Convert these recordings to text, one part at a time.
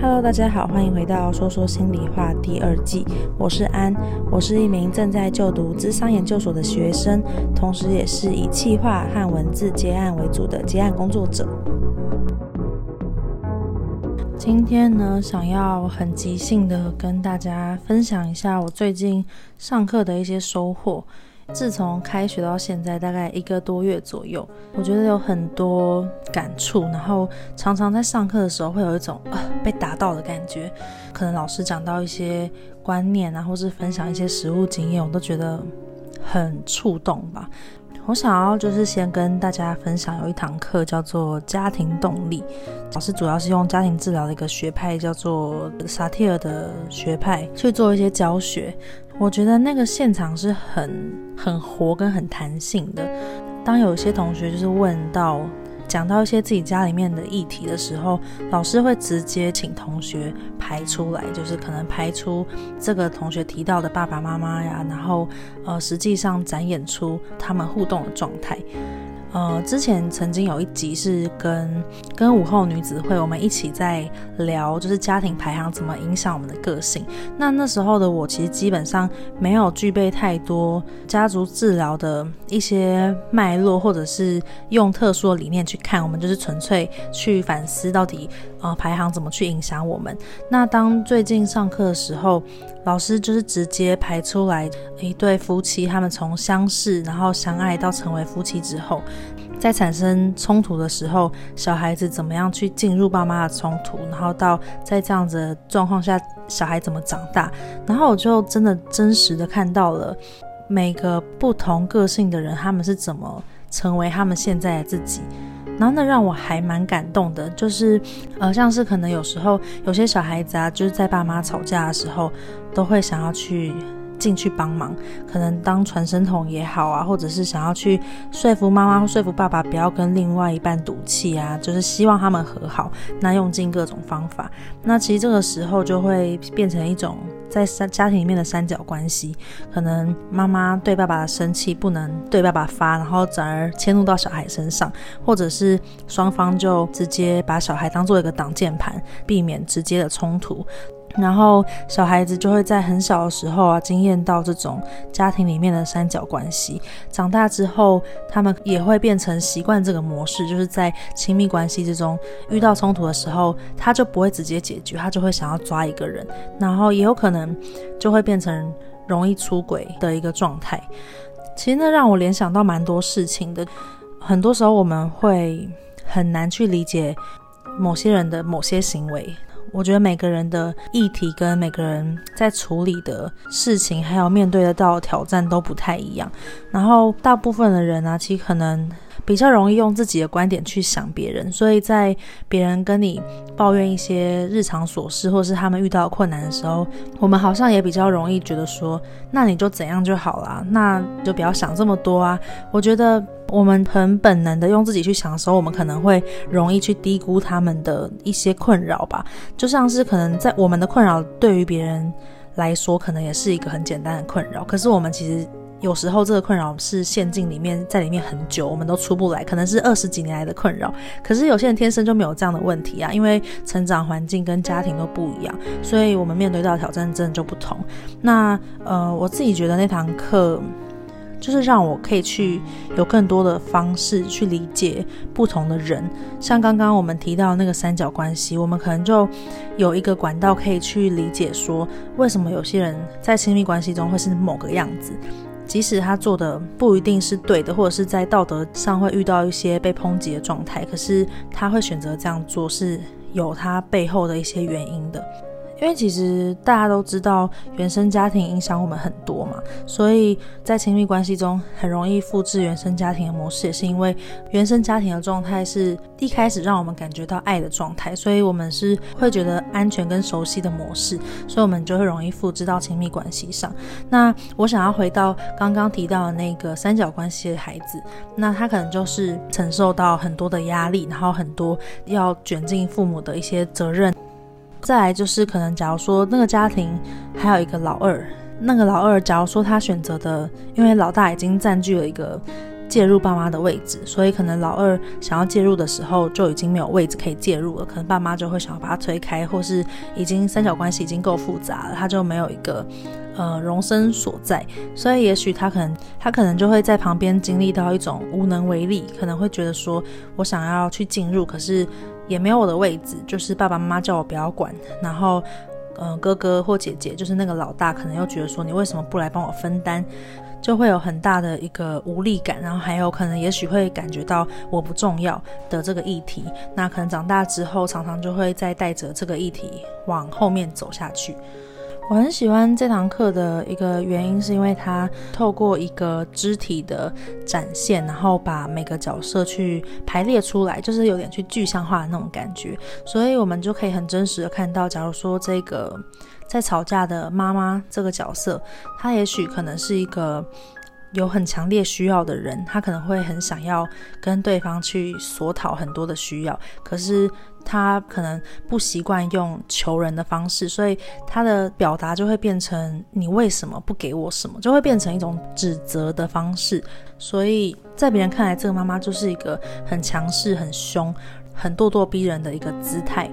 Hello，大家好，欢迎回到说说心里话第二季。我是安，我是一名正在就读智商研究所的学生，同时也是以企划和文字接案为主的接案工作者。今天呢，想要很即兴的跟大家分享一下我最近上课的一些收获。自从开学到现在，大概一个多月左右，我觉得有很多感触，然后常常在上课的时候会有一种呃被打到的感觉。可能老师讲到一些观念啊，或是分享一些实物经验，我都觉得很触动吧。我想要就是先跟大家分享，有一堂课叫做家庭动力，老师主要是用家庭治疗的一个学派叫做萨提尔的学派去做一些教学。我觉得那个现场是很很活跟很弹性的。当有些同学就是问到讲到一些自己家里面的议题的时候，老师会直接请同学排出来，就是可能排出这个同学提到的爸爸妈妈呀，然后呃实际上展演出他们互动的状态。呃，之前曾经有一集是跟跟午后女子会，我们一起在聊，就是家庭排行怎么影响我们的个性。那那时候的我，其实基本上没有具备太多家族治疗的一些脉络，或者是用特殊的理念去看。我们就是纯粹去反思到底，呃，排行怎么去影响我们。那当最近上课的时候，老师就是直接排出来一对夫妻，他们从相识，然后相爱到成为夫妻之后。在产生冲突的时候，小孩子怎么样去进入爸妈的冲突，然后到在这样子的状况下，小孩怎么长大，然后我就真的真实的看到了每个不同个性的人，他们是怎么成为他们现在的自己，然后那让我还蛮感动的，就是呃，像是可能有时候有些小孩子啊，就是在爸妈吵架的时候，都会想要去。进去帮忙，可能当传声筒也好啊，或者是想要去说服妈妈或说服爸爸不要跟另外一半赌气啊，就是希望他们和好，那用尽各种方法。那其实这个时候就会变成一种在三家庭里面的三角关系，可能妈妈对爸爸生气不能对爸爸发，然后转而迁怒到小孩身上，或者是双方就直接把小孩当做一个挡箭牌，避免直接的冲突。然后小孩子就会在很小的时候啊，经验到这种家庭里面的三角关系。长大之后，他们也会变成习惯这个模式，就是在亲密关系之中遇到冲突的时候，他就不会直接解决，他就会想要抓一个人，然后也有可能就会变成容易出轨的一个状态。其实那让我联想到蛮多事情的。很多时候我们会很难去理解某些人的某些行为。我觉得每个人的议题跟每个人在处理的事情，还有面对的到的挑战都不太一样。然后大部分的人呢、啊，其实可能比较容易用自己的观点去想别人，所以在别人跟你抱怨一些日常琐事，或是他们遇到困难的时候，我们好像也比较容易觉得说，那你就怎样就好啦，那就不要想这么多啊。我觉得。我们很本能的用自己去想的时候，我们可能会容易去低估他们的一些困扰吧。就像是可能在我们的困扰对于别人来说，可能也是一个很简单的困扰。可是我们其实有时候这个困扰是陷进里面，在里面很久，我们都出不来，可能是二十几年来的困扰。可是有些人天生就没有这样的问题啊，因为成长环境跟家庭都不一样，所以我们面对到挑战真的就不同。那呃，我自己觉得那堂课。就是让我可以去有更多的方式去理解不同的人，像刚刚我们提到那个三角关系，我们可能就有一个管道可以去理解说，为什么有些人在亲密关系中会是某个样子，即使他做的不一定是对的，或者是在道德上会遇到一些被抨击的状态，可是他会选择这样做，是有他背后的一些原因的。因为其实大家都知道，原生家庭影响我们很多嘛，所以在亲密关系中很容易复制原生家庭的模式，也是因为原生家庭的状态是一开始让我们感觉到爱的状态，所以我们是会觉得安全跟熟悉的模式，所以我们就会容易复制到亲密关系上。那我想要回到刚刚提到的那个三角关系的孩子，那他可能就是承受到很多的压力，然后很多要卷进父母的一些责任。再来就是可能，假如说那个家庭还有一个老二，那个老二，假如说他选择的，因为老大已经占据了一个介入爸妈的位置，所以可能老二想要介入的时候就已经没有位置可以介入了，可能爸妈就会想要把他推开，或是已经三角关系已经够复杂了，他就没有一个呃容身所在，所以也许他可能他可能就会在旁边经历到一种无能为力，可能会觉得说我想要去进入，可是也没有我的位置，就是爸爸妈妈叫我不要管，然后嗯哥哥或姐姐就是那个老大，可能又觉得说你为什么不来帮我分担？就会有很大的一个无力感，然后还有可能也许会感觉到我不重要的这个议题，那可能长大之后常常就会再带着这个议题往后面走下去。我很喜欢这堂课的一个原因，是因为它透过一个肢体的展现，然后把每个角色去排列出来，就是有点去具象化的那种感觉，所以我们就可以很真实的看到，假如说这个。在吵架的妈妈这个角色，她也许可能是一个有很强烈需要的人，他可能会很想要跟对方去索讨很多的需要，可是他可能不习惯用求人的方式，所以他的表达就会变成你为什么不给我什么，就会变成一种指责的方式。所以在别人看来，这个妈妈就是一个很强势、很凶、很咄咄逼人的一个姿态。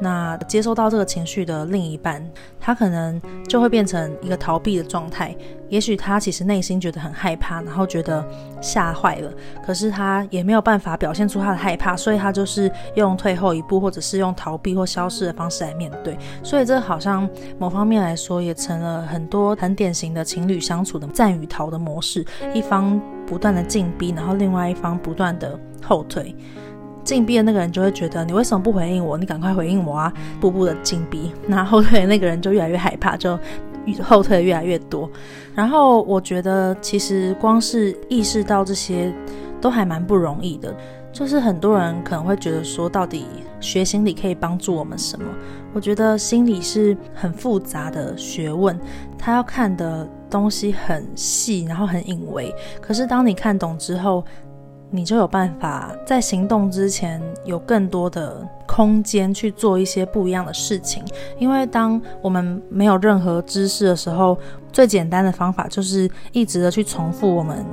那接收到这个情绪的另一半，他可能就会变成一个逃避的状态。也许他其实内心觉得很害怕，然后觉得吓坏了，可是他也没有办法表现出他的害怕，所以他就是用退后一步，或者是用逃避或消失的方式来面对。所以这好像某方面来说，也成了很多很典型的情侣相处的战与逃的模式，一方不断的进逼，然后另外一方不断的后退。进逼的那个人就会觉得你为什么不回应我？你赶快回应我啊！步步的进逼，那后退的那个人就越来越害怕，就后退越来越多。然后我觉得其实光是意识到这些都还蛮不容易的。就是很多人可能会觉得说，到底学心理可以帮助我们什么？我觉得心理是很复杂的学问，他要看的东西很细，然后很隐微。可是当你看懂之后，你就有办法在行动之前有更多的空间去做一些不一样的事情，因为当我们没有任何知识的时候，最简单的方法就是一直的去重复我们。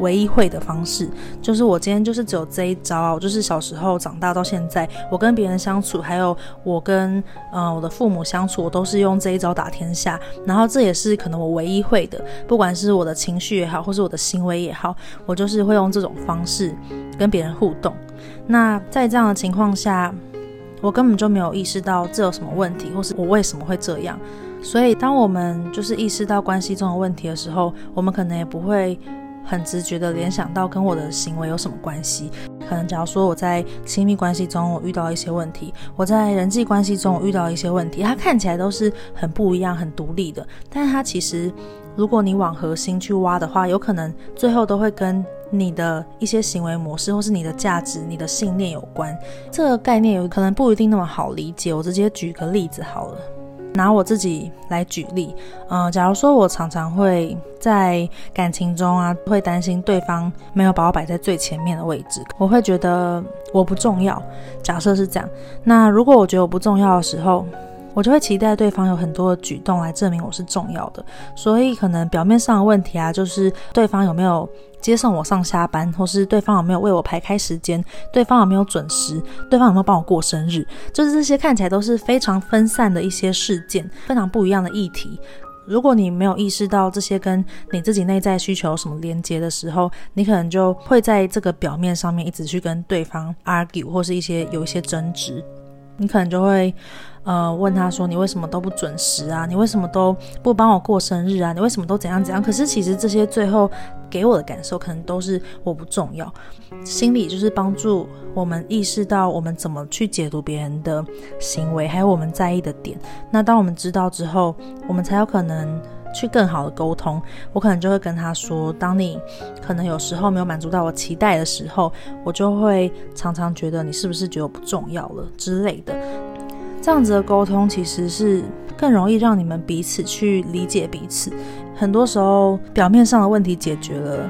唯一会的方式就是我今天就是只有这一招啊！就是小时候长大到现在，我跟别人相处，还有我跟呃我的父母相处，我都是用这一招打天下。然后这也是可能我唯一会的，不管是我的情绪也好，或是我的行为也好，我就是会用这种方式跟别人互动。那在这样的情况下，我根本就没有意识到这有什么问题，或是我为什么会这样。所以当我们就是意识到关系中的问题的时候，我们可能也不会。很直觉的联想到跟我的行为有什么关系？可能假如说我在亲密关系中我遇到一些问题，我在人际关系中我遇到一些问题，它看起来都是很不一样、很独立的，但是它其实，如果你往核心去挖的话，有可能最后都会跟你的一些行为模式，或是你的价值、你的信念有关。这个概念有可能不一定那么好理解，我直接举个例子好了。拿我自己来举例，嗯、呃，假如说我常常会在感情中啊，会担心对方没有把我摆在最前面的位置，我会觉得我不重要。假设是这样，那如果我觉得我不重要的时候，我就会期待对方有很多的举动来证明我是重要的。所以可能表面上的问题啊，就是对方有没有接送我上下班，或是对方有没有为我排开时间，对方有没有准时，对方有没有帮我过生日，就是这些看起来都是非常分散的一些事件，非常不一样的议题。如果你没有意识到这些跟你自己内在需求有什么连接的时候，你可能就会在这个表面上面一直去跟对方 argue，或是一些有一些争执，你可能就会。呃，问他说：“你为什么都不准时啊？你为什么都不帮我过生日啊？你为什么都怎样怎样？”可是其实这些最后给我的感受，可能都是我不重要。心理就是帮助我们意识到我们怎么去解读别人的行为，还有我们在意的点。那当我们知道之后，我们才有可能去更好的沟通。我可能就会跟他说：“当你可能有时候没有满足到我期待的时候，我就会常常觉得你是不是觉得我不重要了之类的。”这样子的沟通其实是更容易让你们彼此去理解彼此。很多时候，表面上的问题解决了，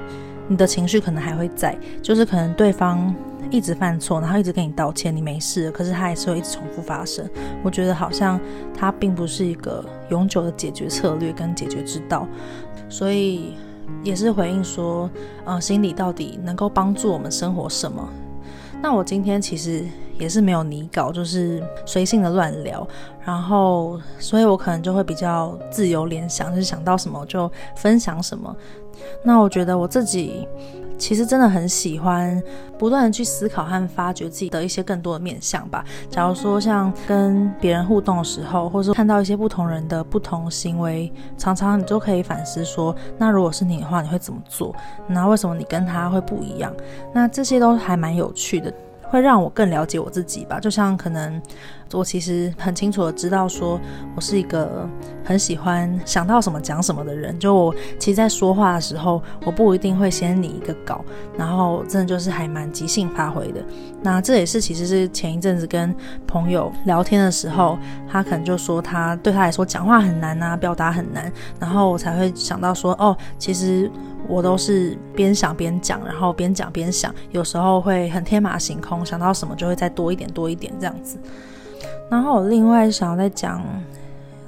你的情绪可能还会在，就是可能对方一直犯错，然后一直跟你道歉，你没事，可是他还是会一直重复发生。我觉得好像他并不是一个永久的解决策略跟解决之道。所以也是回应说，呃，心理到底能够帮助我们生活什么？那我今天其实也是没有拟稿，就是随性的乱聊，然后，所以我可能就会比较自由联想，就是想到什么就分享什么。那我觉得我自己。其实真的很喜欢不断的去思考和发掘自己的一些更多的面相吧。假如说像跟别人互动的时候，或是看到一些不同人的不同行为，常常你就可以反思说，那如果是你的话，你会怎么做？那为什么你跟他会不一样？那这些都还蛮有趣的。会让我更了解我自己吧，就像可能我其实很清楚的知道，说我是一个很喜欢想到什么讲什么的人。就我其实，在说话的时候，我不一定会先拟一个稿，然后真的就是还蛮即兴发挥的。那这也是其实是前一阵子跟朋友聊天的时候，他可能就说他对他来说讲话很难啊，表达很难，然后我才会想到说，哦，其实。我都是边想边讲，然后边讲边想，有时候会很天马行空，想到什么就会再多一点多一点这样子。然后我另外想要再讲，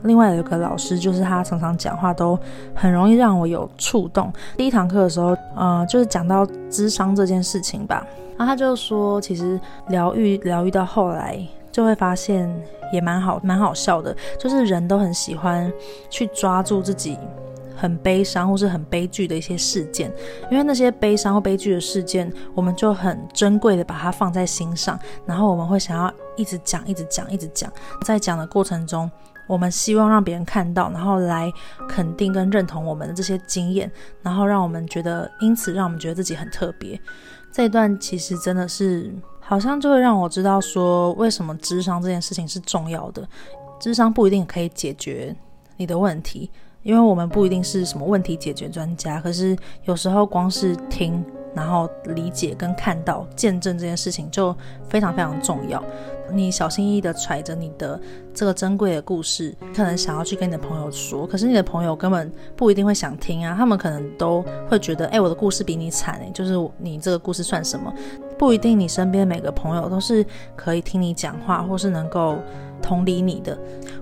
另外有一个老师，就是他常常讲话都很容易让我有触动。第一堂课的时候，呃，就是讲到智商这件事情吧，然后他就说，其实疗愈疗愈到后来，就会发现也蛮好蛮好笑的，就是人都很喜欢去抓住自己。很悲伤或是很悲剧的一些事件，因为那些悲伤或悲剧的事件，我们就很珍贵的把它放在心上，然后我们会想要一直讲、一直讲、一直讲。在讲的过程中，我们希望让别人看到，然后来肯定跟认同我们的这些经验，然后让我们觉得，因此让我们觉得自己很特别。这一段其实真的是，好像就会让我知道说，为什么智商这件事情是重要的。智商不一定可以解决你的问题。因为我们不一定是什么问题解决专家，可是有时候光是听，然后理解跟看到、见证这件事情就非常非常重要。你小心翼翼地揣着你的这个珍贵的故事，可能想要去跟你的朋友说，可是你的朋友根本不一定会想听啊。他们可能都会觉得，哎，我的故事比你惨，哎，就是你这个故事算什么？不一定你身边每个朋友都是可以听你讲话，或是能够同理你的。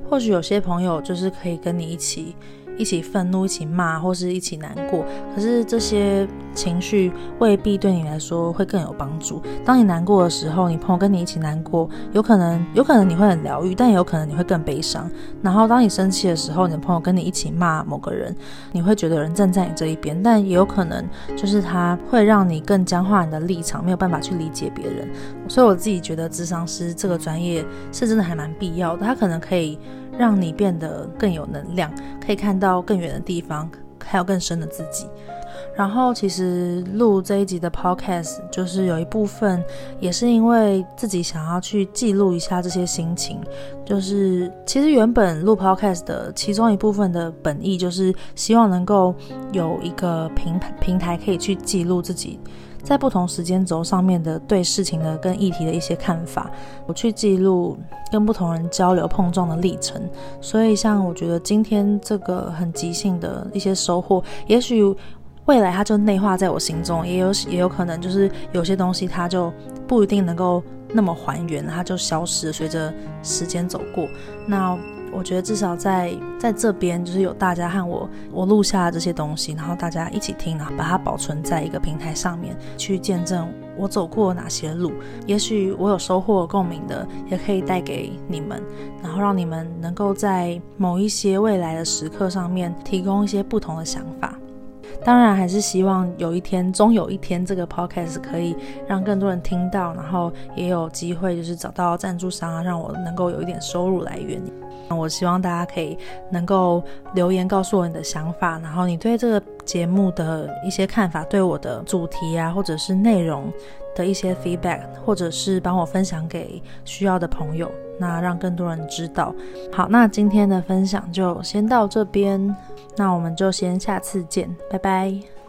或许有些朋友就是可以跟你一起。一起愤怒，一起骂，或是一起难过。可是这些情绪未必对你来说会更有帮助。当你难过的时候，你朋友跟你一起难过，有可能，有可能你会很疗愈，但也有可能你会更悲伤。然后当你生气的时候，你的朋友跟你一起骂某个人，你会觉得有人站在你这一边，但也有可能就是他会让你更僵化你的立场，没有办法去理解别人。所以我自己觉得，智商师这个专业是真的还蛮必要的。他可能可以。让你变得更有能量，可以看到更远的地方，还有更深的自己。然后，其实录这一集的 podcast，就是有一部分也是因为自己想要去记录一下这些心情。就是其实原本录 podcast 的其中一部分的本意，就是希望能够有一个平平台可以去记录自己。在不同时间轴上面的对事情的跟议题的一些看法，我去记录跟不同人交流碰撞的历程。所以，像我觉得今天这个很即兴的一些收获，也许未来它就内化在我心中，也有也有可能就是有些东西它就不一定能够那么还原，它就消失，随着时间走过。那。我觉得至少在在这边，就是有大家和我，我录下这些东西，然后大家一起听，然后把它保存在一个平台上面，去见证我走过哪些路。也许我有收获共鸣的，也可以带给你们，然后让你们能够在某一些未来的时刻上面提供一些不同的想法。当然，还是希望有一天，终有一天，这个 podcast 可以让更多人听到，然后也有机会就是找到赞助商啊，让我能够有一点收入来源。我希望大家可以能够留言告诉我你的想法，然后你对这个节目的一些看法，对我的主题啊，或者是内容的一些 feedback，或者是帮我分享给需要的朋友，那让更多人知道。好，那今天的分享就先到这边，那我们就先下次见，拜拜。